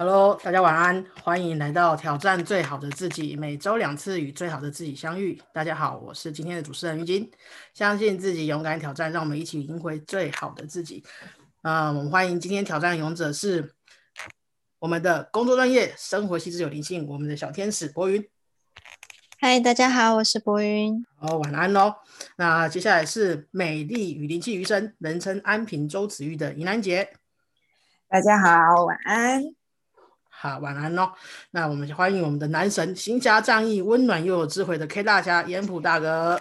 Hello，大家晚安，欢迎来到挑战最好的自己，每周两次与最好的自己相遇。大家好，我是今天的主持人于金，相信自己，勇敢挑战，让我们一起赢回最好的自己。啊，我们欢迎今天挑战勇者是我们的工作专业、生活细致有灵性，我们的小天使博云。嗨，大家好，我是博云。哦，晚安喽。那接下来是美丽与灵气余生，人称安平周子玉的尹兰姐。大家好，晚安。好，晚安喽。那我们欢迎我们的男神，行侠仗义、温暖又有智慧的 K 大侠严普大哥。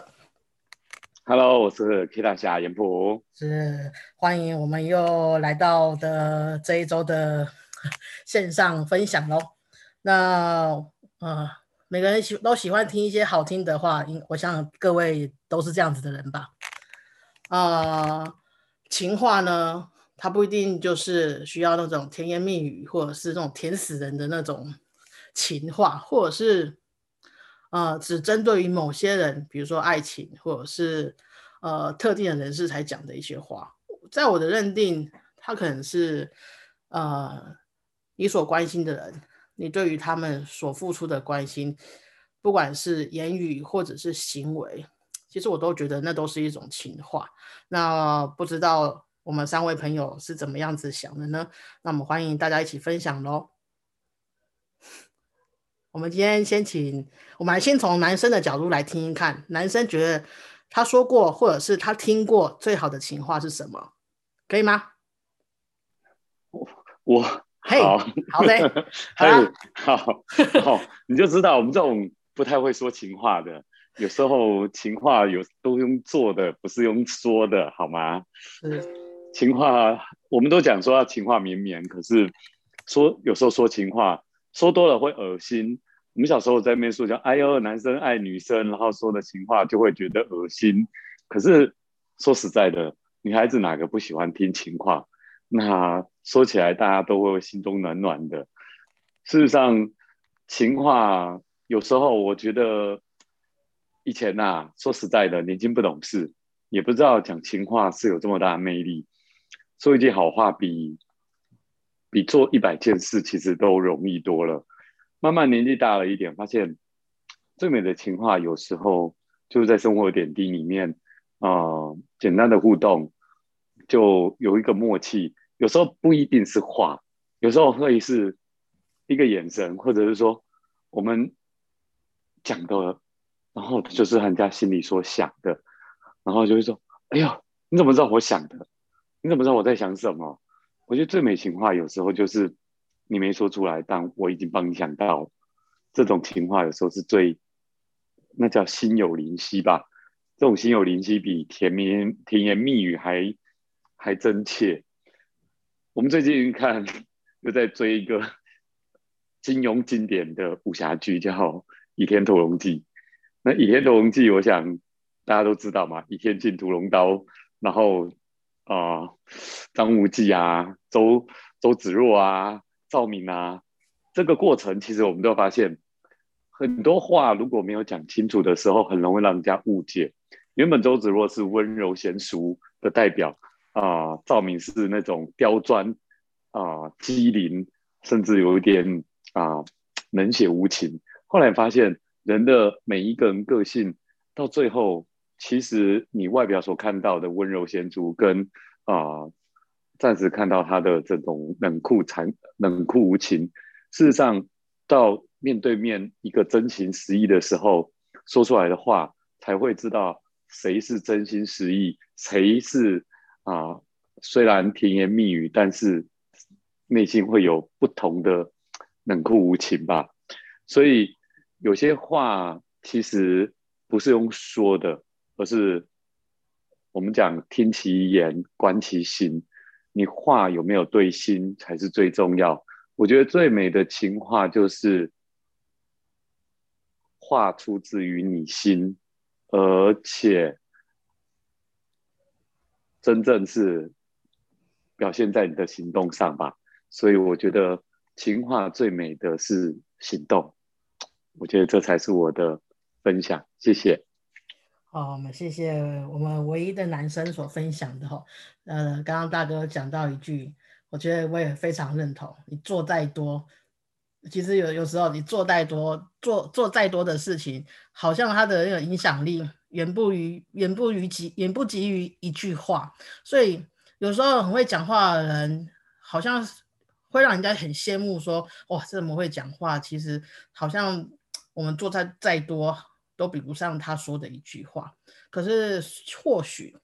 Hello，我是 K 大侠严普。是，欢迎我们又来到的这一周的线上分享喽。那呃。每个人喜都喜欢听一些好听的话，应我想各位都是这样子的人吧。啊，情话呢，它不一定就是需要那种甜言蜜语，或者是那种甜死人的那种情话，或者是呃只针对于某些人，比如说爱情，或者是呃特定的人士才讲的一些话。在我的认定，他可能是呃你所关心的人。你对于他们所付出的关心，不管是言语或者是行为，其实我都觉得那都是一种情话。那不知道我们三位朋友是怎么样子想的呢？那我们欢迎大家一起分享喽。我们今天先请，我们来先从男生的角度来听一看，男生觉得他说过或者是他听过最好的情话是什么？可以吗？我我。好好的，好好，你就知道我们这种不太会说情话的，有时候情话有都用做的，不是用说的，好吗？是情话，我们都讲说要情话绵绵，可是说有时候说情话说多了会恶心。我们小时候在面说讲，哎呦，男生爱女生，然后说的情话就会觉得恶心。可是说实在的，女孩子哪个不喜欢听情话？那说起来，大家都会心中暖暖的。事实上，情话有时候我觉得以前呐，说实在的，年轻不懂事，也不知道讲情话是有这么大魅力。说一句好话，比比做一百件事其实都容易多了。慢慢年纪大了一点，发现最美的情话有时候就是在生活点滴里面啊，简单的互动就有一个默契。有时候不一定是话，有时候会是一个眼神，或者是说我们讲的，然后就是人家心里所想的，然后就会说：“哎呦，你怎么知道我想的？你怎么知道我在想什么？”我觉得最美情话有时候就是你没说出来，但我已经帮你想到。这种情话有时候是最，那叫心有灵犀吧。这种心有灵犀比甜言甜言蜜语还还真切。我们最近看又在追一个 金庸经典的武侠剧，叫《倚天屠龙记》。那《倚天屠龙记》，我想大家都知道嘛，倚天进屠龙刀，然后啊，张无忌啊，周周芷若啊，赵敏啊，这个过程其实我们都发现，很多话如果没有讲清楚的时候，很容易让人家误解。原本周芷若是温柔娴淑的代表。啊，赵敏是那种刁钻啊、机灵，甚至有一点啊冷血无情。后来发现，人的每一个人个性，到最后，其实你外表所看到的温柔贤淑，跟啊暂时看到他的这种冷酷残、冷酷无情，事实上，到面对面一个真情实意的时候，说出来的话，才会知道谁是真心实意，谁是。啊，虽然甜言蜜语，但是内心会有不同的冷酷无情吧。所以有些话其实不是用说的，而是我们讲听其言，观其行。你话有没有对心才是最重要。我觉得最美的情话就是话出自于你心，而且。真正是表现在你的行动上吧，所以我觉得情话最美的是行动，我觉得这才是我的分享，谢谢。好，我们谢谢我们唯一的男生所分享的哈，呃，刚刚大哥讲到一句，我觉得我也非常认同。你做再多，其实有有时候你做再多，做做再多的事情，好像他的那个影响力远不于远不于及远不及于一句话。所以有时候很会讲话的人，好像会让人家很羡慕，说哇，这么会讲话。其实好像我们做再再多，都比不上他说的一句话。可是或许。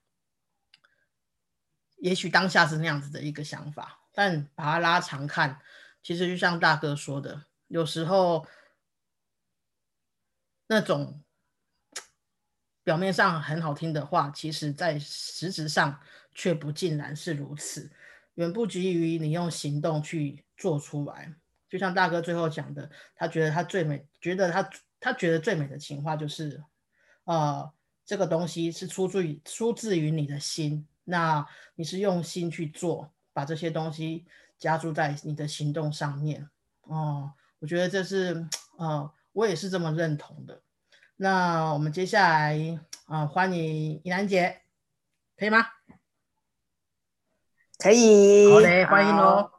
也许当下是那样子的一个想法，但把它拉长看，其实就像大哥说的，有时候那种表面上很好听的话，其实在实质上却不尽然是如此，远不及于你用行动去做出来。就像大哥最后讲的，他觉得他最美，觉得他他觉得最美的情话就是，呃，这个东西是出自于出自于你的心。那你是用心去做，把这些东西加注在你的行动上面哦。我觉得这是呃，我也是这么认同的。那我们接下来啊，欢迎怡兰姐，可以吗？可以。好嘞，欢迎喽。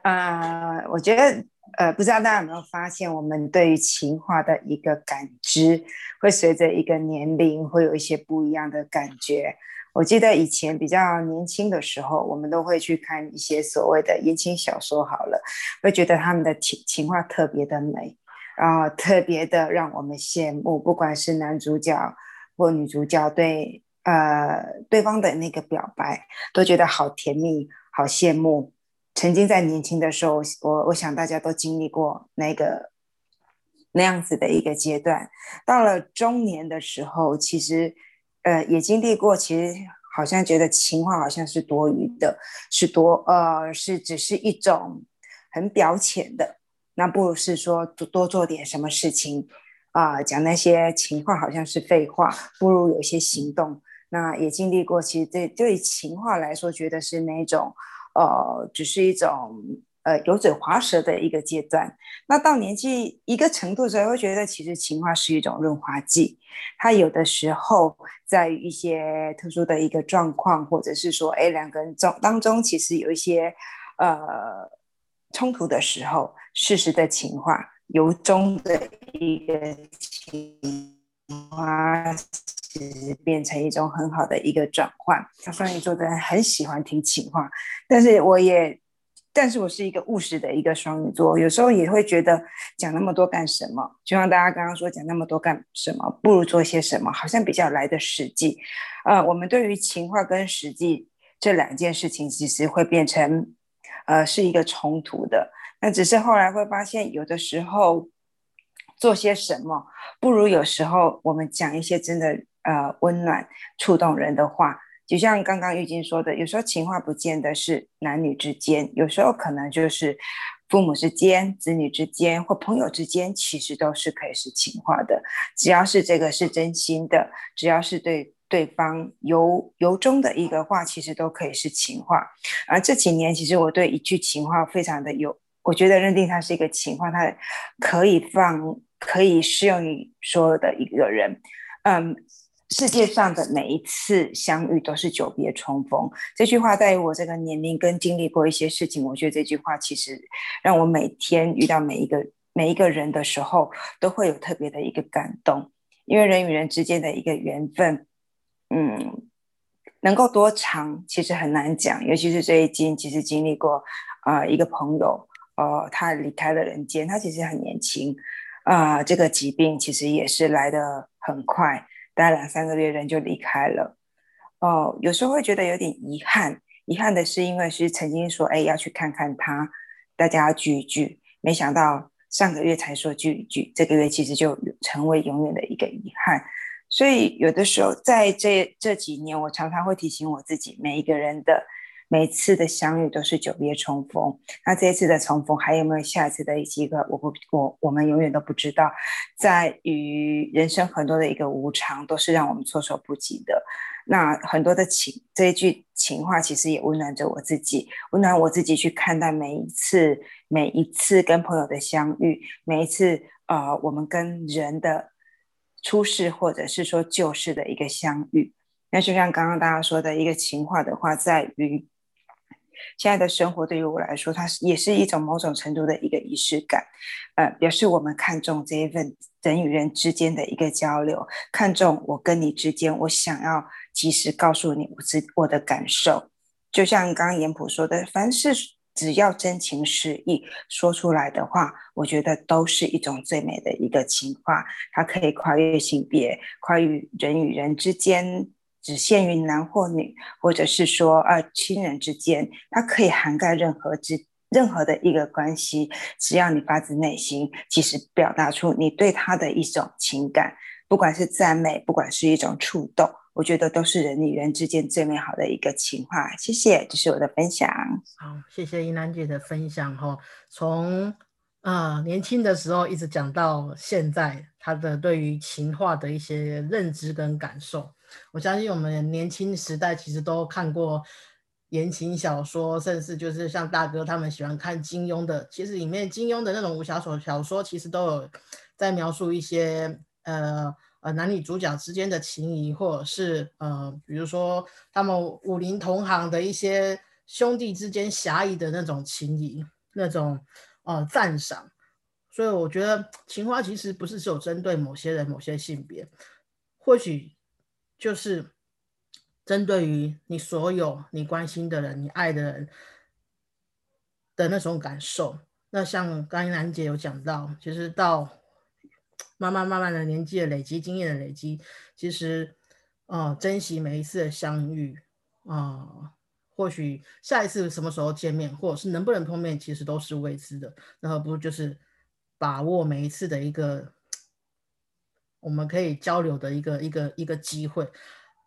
啊，我觉得呃，不知道大家有没有发现，我们对于情话的一个感知，会随着一个年龄会有一些不一样的感觉。我记得以前比较年轻的时候，我们都会去看一些所谓的言情小说，好了，会觉得他们的情情话特别的美，然后特别的让我们羡慕。不管是男主角或女主角对呃对方的那个表白，都觉得好甜蜜，好羡慕。曾经在年轻的时候，我我想大家都经历过那个那样子的一个阶段。到了中年的时候，其实。呃，也经历过，其实好像觉得情话好像是多余的，是多呃，是只是一种很表浅的。那不如是说多多做点什么事情啊，讲那些情话好像是废话，不如有些行动。那也经历过，其实对对情话来说，觉得是那种呃，只是一种。呃，油嘴滑舌的一个阶段，那到年纪一个程度时候，会觉得其实情话是一种润滑剂。它有的时候在一些特殊的一个状况，或者是说，哎，两个人中当中其实有一些呃冲突的时候，适时的情话，由衷的一个情哇，其实变成一种很好的一个转换。双鱼座的人很喜欢听情话，但是我也。但是我是一个务实的一个双鱼座，有时候也会觉得讲那么多干什么？就像大家刚刚说，讲那么多干什么？不如做些什么，好像比较来的实际。呃，我们对于情话跟实际这两件事情，其实会变成呃是一个冲突的。那只是后来会发现，有的时候做些什么，不如有时候我们讲一些真的呃温暖、触动人的话。就像刚刚玉晶说的，有时候情话不见得是男女之间，有时候可能就是父母之间、子女之间或朋友之间，其实都是可以是情话的。只要是这个是真心的，只要是对对方由由衷的一个话，其实都可以是情话。而这几年，其实我对一句情话非常的有，我觉得认定它是一个情话，它可以放，可以适用于所有的一个人，嗯。世界上的每一次相遇都是久别重逢。这句话在于我这个年龄跟经历过一些事情，我觉得这句话其实让我每天遇到每一个每一个人的时候，都会有特别的一个感动。因为人与人之间的一个缘分，嗯，能够多长其实很难讲。尤其是最近，其实经历过啊一个朋友，呃，他离开了人间。他其实很年轻，啊，这个疾病其实也是来的很快。待两三个月，人就离开了。哦，有时候会觉得有点遗憾。遗憾的是，因为是曾经说，哎，要去看看他，大家要聚一聚。没想到上个月才说聚一聚，这个月其实就成为永远的一个遗憾。所以，有的时候在这这几年，我常常会提醒我自己，每一个人的。每次的相遇都是久别重逢，那这一次的重逢还有没有下一次的机会？我不，我我们永远都不知道。在于人生很多的一个无常，都是让我们措手不及的。那很多的情这一句情话，其实也温暖着我自己，温暖我自己去看待每一次每一次跟朋友的相遇，每一次呃我们跟人的出世或者是说旧事的一个相遇。那就像刚刚大家说的一个情话的话，在于。现在的生活对于我来说，它是也是一种某种程度的一个仪式感，呃，表示我们看重这一份人与人之间的一个交流，看重我跟你之间，我想要及时告诉你我自我的感受。就像刚刚严普说的，凡是只要真情实意说出来的话，我觉得都是一种最美的一个情话。它可以跨越性别，跨越人与人之间。只限于男或女，或者是说呃亲人之间，它可以涵盖任何之任何的一个关系。只要你发自内心，其实表达出你对他的一种情感，不管是赞美，不管是一种触动，我觉得都是人与人之间最美好的一个情话。谢谢，这是我的分享。好，谢谢依兰姐的分享哈。从啊年轻的时候一直讲到现在，他的对于情话的一些认知跟感受。我相信我们年轻时代其实都看过言情小说，甚至就是像大哥他们喜欢看金庸的。其实里面金庸的那种武侠小小说，其实都有在描述一些呃呃男女主角之间的情谊，或者是呃比如说他们武林同行的一些兄弟之间侠义的那种情谊，那种呃赞赏。所以我觉得情花其实不是只有针对某些人、某些性别，或许。就是针对于你所有你关心的人、你爱的人的那种感受。那像刚兰姐有讲到，其实到慢慢慢慢的年纪的累积、经验的累积，其实呃，珍惜每一次的相遇啊，或许下一次什么时候见面，或者是能不能碰面，其实都是未知的。那何不就是把握每一次的一个。我们可以交流的一个一个一个机会，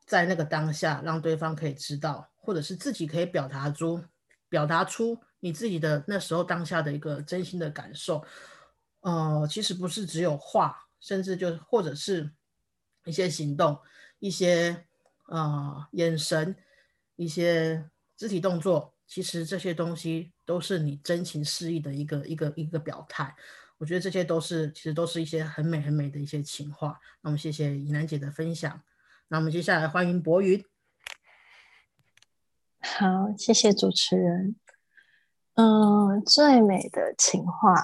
在那个当下，让对方可以知道，或者是自己可以表达出表达出你自己的那时候当下的一个真心的感受。呃，其实不是只有话，甚至就或者是一些行动、一些呃眼神、一些肢体动作，其实这些东西都是你真情实意的一个一个一个表态。我觉得这些都是，其实都是一些很美很美的一些情话。那我们谢谢怡南姐的分享。那我们接下来欢迎博云。好，谢谢主持人。嗯，最美的情话，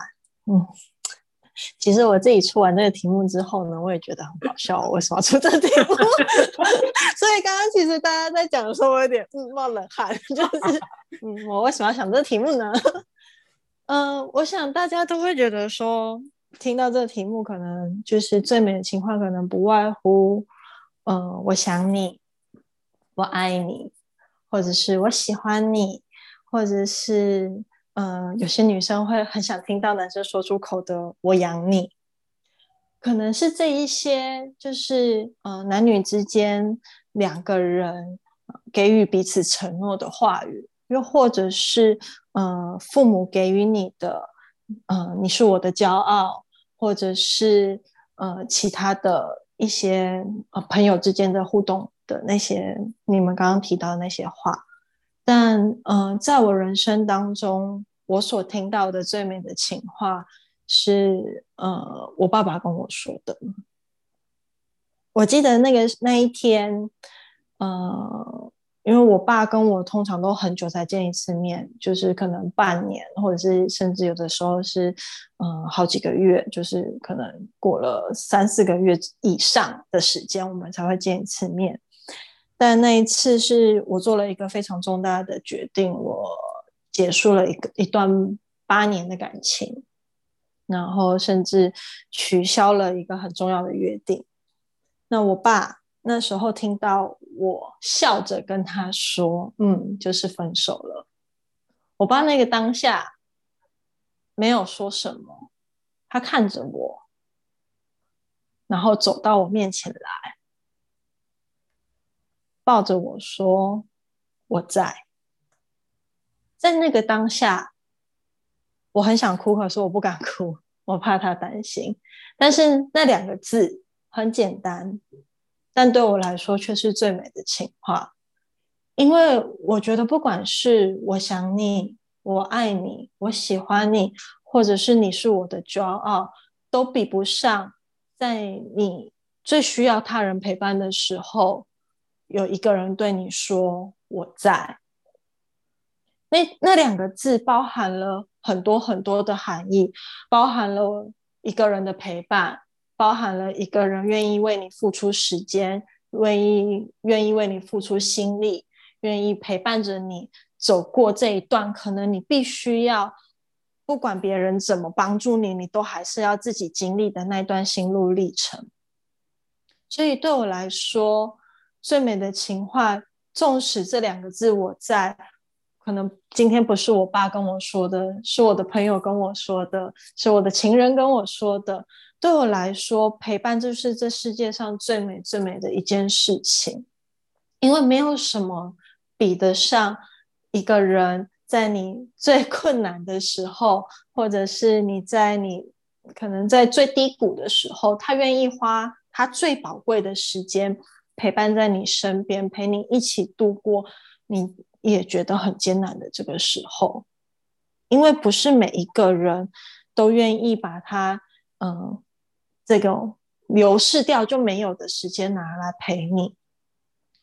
嗯，其实我自己出完这个题目之后呢，我也觉得很搞笑，我为什么出这题目？所以刚刚其实大家在讲的时候，我有点嗯冒冷汗，就是嗯，我为什么要想这个题目呢？嗯，我想大家都会觉得说，听到这个题目，可能就是最美的情话，可能不外乎，嗯，我想你，我爱你，或者是我喜欢你，或者是，嗯，有些女生会很想听到男生说出口的“我养你”，可能是这一些，就是，呃，男女之间两个人给予彼此承诺的话语。又或者是，呃，父母给予你的，呃，你是我的骄傲，或者是呃，其他的一些呃朋友之间的互动的那些，你们刚刚提到的那些话。但，呃，在我人生当中，我所听到的最美的情话是，呃，我爸爸跟我说的。我记得那个那一天，呃。因为我爸跟我通常都很久才见一次面，就是可能半年，或者是甚至有的时候是，嗯，好几个月，就是可能过了三四个月以上的时间，我们才会见一次面。但那一次是我做了一个非常重大的决定，我结束了一个一段八年的感情，然后甚至取消了一个很重要的约定。那我爸。那时候听到我笑着跟他说：“嗯，就是分手了。”我爸那个当下没有说什么，他看着我，然后走到我面前来，抱着我说：“我在。”在那个当下，我很想哭，可是我不敢哭，我怕他担心。但是那两个字很简单。但对我来说却是最美的情话，因为我觉得，不管是我想你、我爱你、我喜欢你，或者是你是我的骄傲，都比不上在你最需要他人陪伴的时候，有一个人对你说“我在”。那那两个字包含了很多很多的含义，包含了一个人的陪伴，包含了一个人愿意为你付出时间，愿意愿意为你付出心力，愿意陪伴着你走过这一段，可能你必须要不管别人怎么帮助你，你都还是要自己经历的那段心路历程。所以对我来说，最美的情话，纵使这两个字我在，可能今天不是我爸跟我说的，是我的朋友跟我说的，是我的情人跟我说的。对我来说，陪伴就是这世界上最美最美的一件事情，因为没有什么比得上一个人在你 最困难的时候，或者是你在你可能在最低谷的时候，他愿意花。他最宝贵的时间陪伴在你身边，陪你一起度过你也觉得很艰难的这个时候，因为不是每一个人都愿意把他嗯这个流逝掉就没有的时间拿来陪你。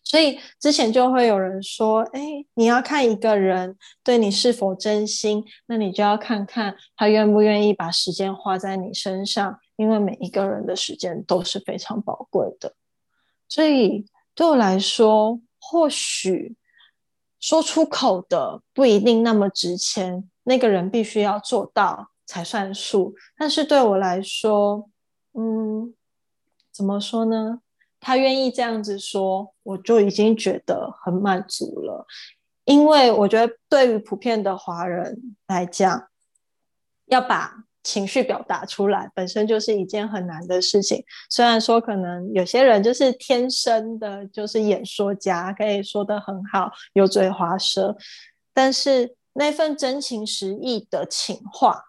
所以之前就会有人说：“哎，你要看一个人对你是否真心，那你就要看看他愿不愿意把时间花在你身上。因为每一个人的时间都是非常宝贵的。所以对我来说，或许说出口的不一定那么值钱，那个人必须要做到才算数。但是对我来说，嗯，怎么说呢？他愿意这样子说，我就已经觉得很满足了。因为我觉得，对于普遍的华人来讲，要把情绪表达出来，本身就是一件很难的事情。虽然说，可能有些人就是天生的，就是演说家，可以说的很好，油嘴滑舌，但是那份真情实意的情话，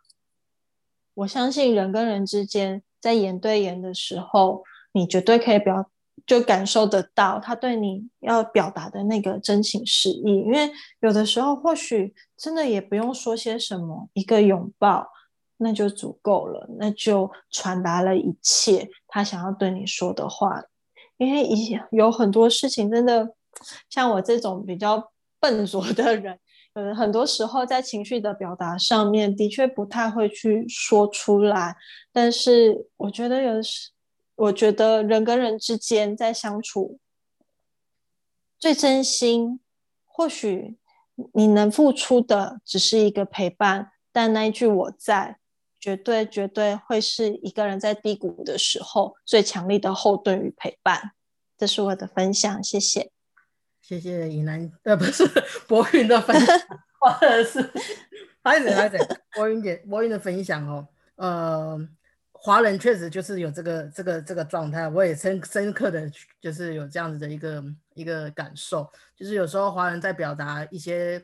我相信人跟人之间在眼对眼的时候，你绝对可以表。就感受得到他对你要表达的那个真情实意，因为有的时候或许真的也不用说些什么，一个拥抱那就足够了，那就传达了一切他想要对你说的话。因为一有很多事情真的像我这种比较笨拙的人，呃，很多时候在情绪的表达上面的确不太会去说出来，但是我觉得有时。我觉得人跟人之间在相处最真心，或许你能付出的只是一个陪伴，但那一句“我在”，绝对绝对会是一个人在低谷的时候最强力的后盾与陪伴。这是我的分享，谢谢，谢谢尹南，呃，不是博云的分享，或者是还是还是博云姐博云的分享哦，呃。华人确实就是有这个这个这个状态，我也深深刻的就是有这样子的一个一个感受，就是有时候华人在表达一些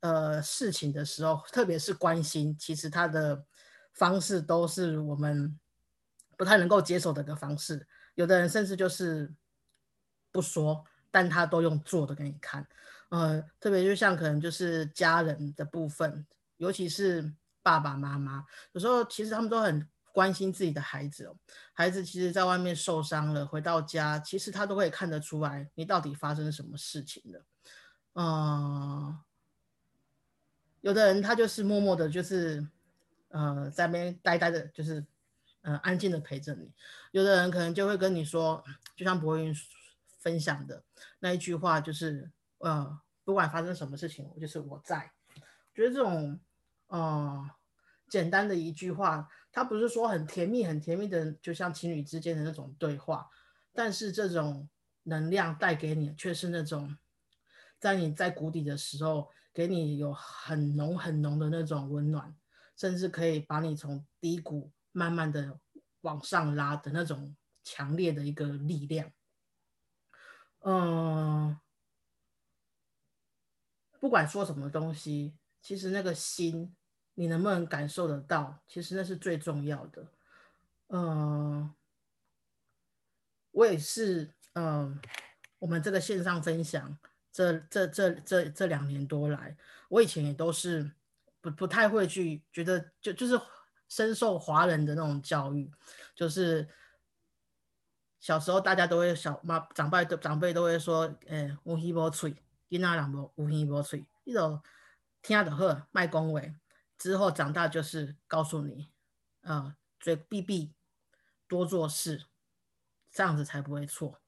呃事情的时候，特别是关心，其实他的方式都是我们不太能够接受的一个方式。有的人甚至就是不说，但他都用做的给你看。呃，特别就像可能就是家人的部分，尤其是爸爸妈妈，有时候其实他们都很。关心自己的孩子，孩子其实在外面受伤了，回到家，其实他都会看得出来你到底发生什么事情的。嗯，有的人他就是默默的，就是呃在那边呆呆的，就是呃安静的陪着你；有的人可能就会跟你说，就像博云分享的那一句话，就是呃不管发生什么事情，就是我在。觉得这种呃简单的一句话。它不是说很甜蜜、很甜蜜的，就像情侣之间的那种对话，但是这种能量带给你，却是那种在你在谷底的时候，给你有很浓很浓的那种温暖，甚至可以把你从低谷慢慢的往上拉的那种强烈的一个力量。嗯，不管说什么东西，其实那个心。你能不能感受得到？其实那是最重要的。嗯，我也是。嗯，我们这个线上分享，这这这这这两年多来，我以前也都是不不太会去觉得，就就是深受华人的那种教育，就是小时候大家都会小妈长辈都长辈都会说，诶，无耳无嘴，囡仔人无无耳无嘴，一种。听的喝卖恭维，之后长大就是告诉你，啊，嘴闭闭，多做事，这样子才不会错。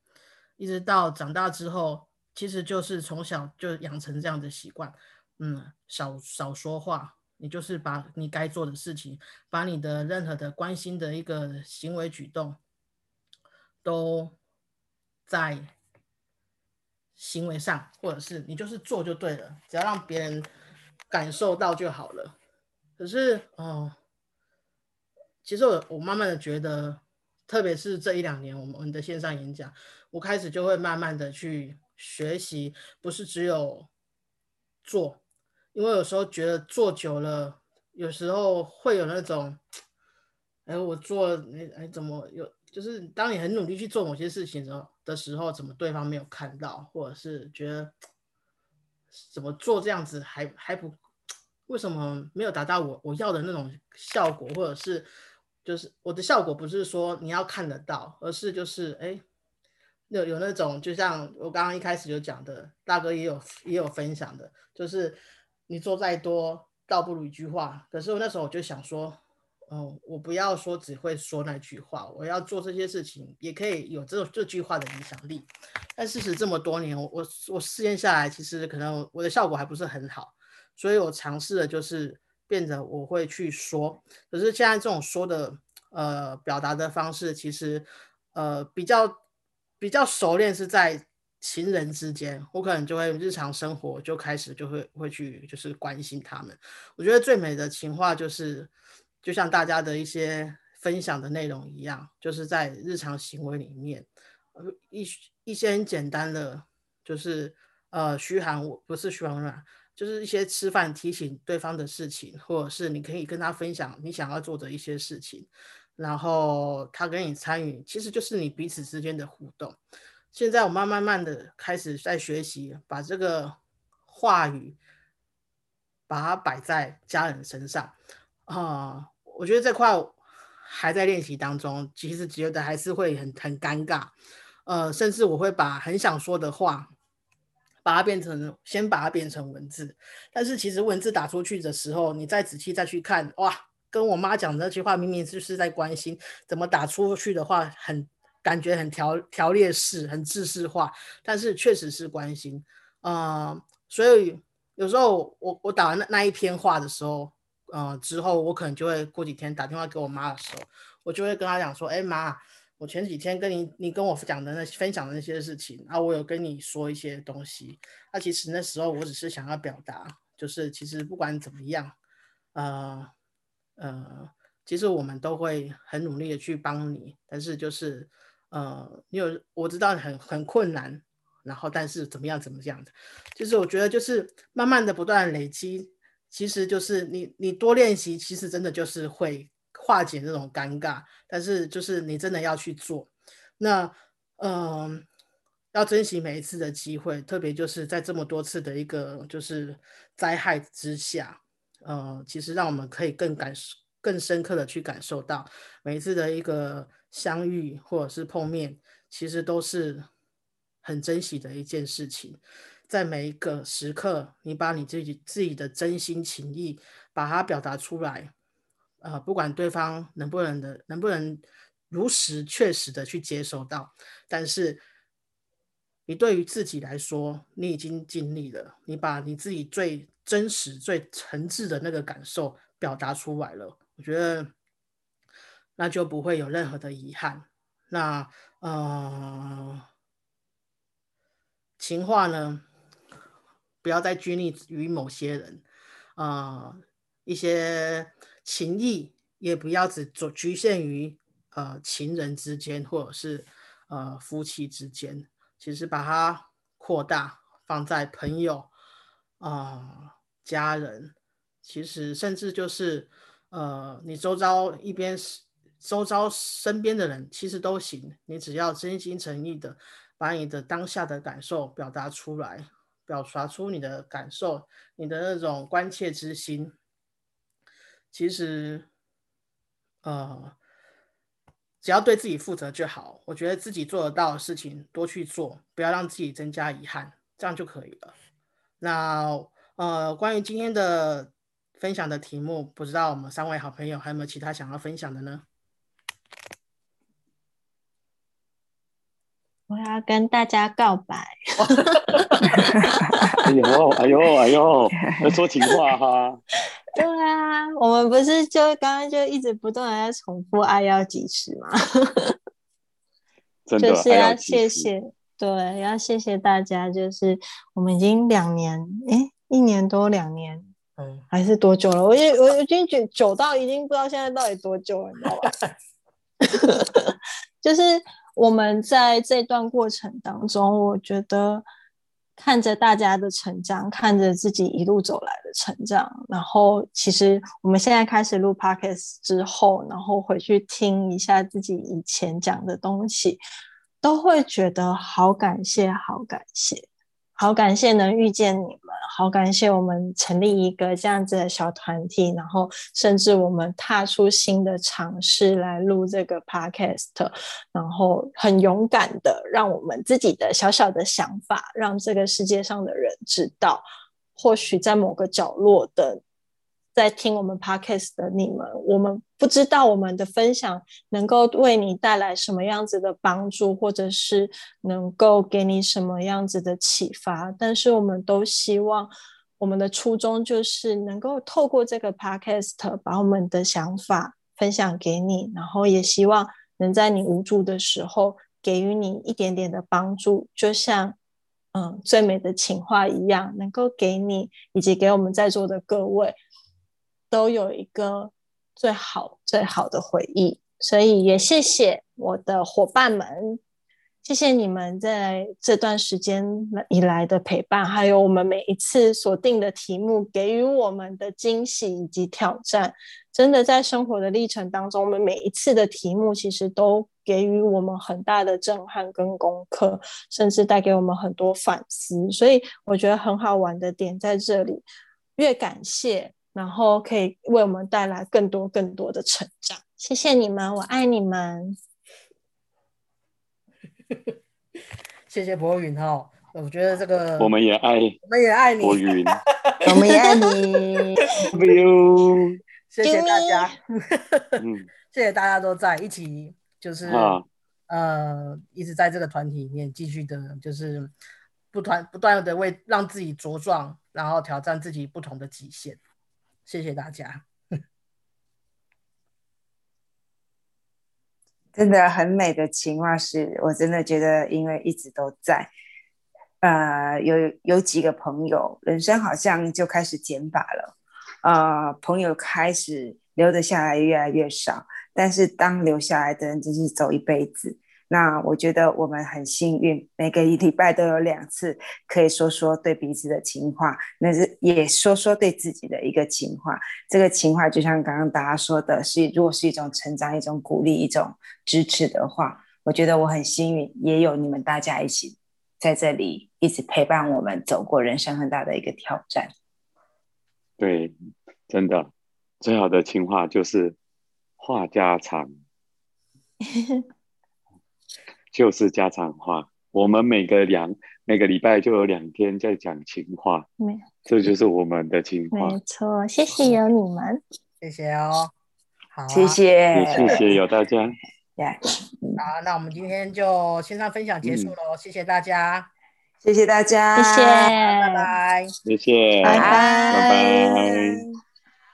一直到长大之后，其实就是从小就养成这样的习惯，嗯，少少说话，你就是把你该做的事情，把你的任何的关心的一个行为举动，都在行为上，或者是你就是做就对了，只要让别人感受到就好了。可是，哦，其实我我慢慢的觉得，特别是这一两年我们的线上演讲，我开始就会慢慢的去学习，不是只有做，因为有时候觉得做久了，有时候会有那种，哎，我做，哎哎，怎么有？就是当你很努力去做某些事情的时候的时候，怎么对方没有看到，或者是觉得怎么做这样子还还不，为什么没有达到我我要的那种效果，或者是就是我的效果不是说你要看得到，而是就是哎，有有那种就像我刚刚一开始就讲的，大哥也有也有分享的，就是你做再多倒不如一句话，可是我那时候我就想说。哦，我不要说只会说那句话，我要做这些事情，也可以有这这句话的影响力。但事实这么多年，我我我试验下来，其实可能我的效果还不是很好，所以我尝试的就是变得我会去说。可是现在这种说的呃表达的方式，其实呃比较比较熟练是在情人之间，我可能就会日常生活就开始就会会去就是关心他们。我觉得最美的情话就是。就像大家的一些分享的内容一样，就是在日常行为里面，一一些很简单的，就是呃嘘寒，我不是嘘寒问暖，就是一些吃饭提醒对方的事情，或者是你可以跟他分享你想要做的一些事情，然后他跟你参与，其实就是你彼此之间的互动。现在我慢慢慢的开始在学习，把这个话语把它摆在家人身上啊。我觉得这块还在练习当中，其实觉得还是会很很尴尬，呃，甚至我会把很想说的话，把它变成先把它变成文字，但是其实文字打出去的时候，你再仔细再去看，哇，跟我妈讲的那句话明明就是在关心，怎么打出去的话很感觉很条条列式，很制式化，但是确实是关心，呃，所以有时候我我打完那那一篇话的时候。呃，之后我可能就会过几天打电话给我妈的时候，我就会跟她讲说，哎妈，我前几天跟你你跟我讲的那分享的那些事情啊，我有跟你说一些东西。那其实那时候我只是想要表达，就是其实不管怎么样，呃呃，其实我们都会很努力的去帮你，但是就是呃，你有我知道很很困难，然后但是怎么样怎么样的，就是我觉得就是慢慢的不断累积。其实就是你，你多练习，其实真的就是会化解那种尴尬。但是就是你真的要去做，那嗯，要珍惜每一次的机会，特别就是在这么多次的一个就是灾害之下，呃，其实让我们可以更感受、更深刻的去感受到每一次的一个相遇或者是碰面，其实都是很珍惜的一件事情。在每一个时刻，你把你自己自己的真心情意把它表达出来，呃，不管对方能不能的，能不能如实确实的去接收到，但是你对于自己来说，你已经尽力了，你把你自己最真实、最诚挚的那个感受表达出来了，我觉得那就不会有任何的遗憾。那呃，情话呢？不要再拘泥于某些人，啊，一些情谊也不要只做局限于呃情人之间或者是呃夫妻之间，其实把它扩大放在朋友啊家人，其实甚至就是呃你周遭一边周遭身边的人其实都行，你只要真心诚意的把你的当下的感受表达出来。表达出你的感受，你的那种关切之心，其实，呃，只要对自己负责就好。我觉得自己做得到的事情多去做，不要让自己增加遗憾，这样就可以了。那呃，关于今天的分享的题目，不知道我们三位好朋友还有没有其他想要分享的呢？我要跟大家告白。哎呦，哎呦，哎呦，要说情话哈。对啊，我们不是就刚刚就一直不断的在重复“爱要及时”吗？就是要谢谢，对，要谢谢大家。就是我们已经两年，哎，一年多两年，嗯，还是多久了？我已我已经久久到已经不知道现在到底多久了，你知道吗？就是我们在这段过程当中，我觉得。看着大家的成长，看着自己一路走来的成长，然后其实我们现在开始录 podcast 之后，然后回去听一下自己以前讲的东西，都会觉得好感谢，好感谢。好感谢能遇见你们，好感谢我们成立一个这样子的小团体，然后甚至我们踏出新的尝试来录这个 podcast，然后很勇敢的让我们自己的小小的想法，让这个世界上的人知道，或许在某个角落的。在听我们 podcast 的你们，我们不知道我们的分享能够为你带来什么样子的帮助，或者是能够给你什么样子的启发。但是我们都希望，我们的初衷就是能够透过这个 podcast 把我们的想法分享给你，然后也希望能在你无助的时候给予你一点点的帮助，就像嗯最美的情话一样，能够给你以及给我们在座的各位。都有一个最好最好的回忆，所以也谢谢我的伙伴们，谢谢你们在这段时间以来的陪伴，还有我们每一次锁定的题目给予我们的惊喜以及挑战。真的在生活的历程当中，我们每一次的题目其实都给予我们很大的震撼跟功课，甚至带给我们很多反思。所以我觉得很好玩的点在这里，越感谢。然后可以为我们带来更多更多的成长，谢谢你们，我爱你们。谢谢博云哈，我觉得这个 我们也爱，我们也爱你，博云，我们也爱你。谢谢大家，谢谢大家都在一起，就是呃，一直在这个团体里面继续的，就是不断不断的为让自己茁壮，然后挑战自己不同的极限。谢谢大家，真的很美的情话是，我真的觉得，因为一直都在，呃，有有几个朋友，人生好像就开始减法了，呃，朋友开始留得下来越来越少，但是当留下来的人，就是走一辈子。那我觉得我们很幸运，每个礼拜都有两次可以说说对彼此的情话，那是也说说对自己的一个情话。这个情话就像刚刚大家说的，是如果是一种成长、一种鼓励、一种支持的话，我觉得我很幸运，也有你们大家一起在这里一直陪伴我们走过人生很大的一个挑战。对，真的，最好的情话就是话家常。就是家常话，我们每个两每个礼拜就有两天在讲情话，没，这就是我们的情话。没错，谢谢有你们，谢谢哦，好，谢谢，谢谢有大家。好，那我们今天就线上分享结束喽，谢谢大家，谢谢大家，谢谢，拜拜，谢谢，拜拜，拜拜。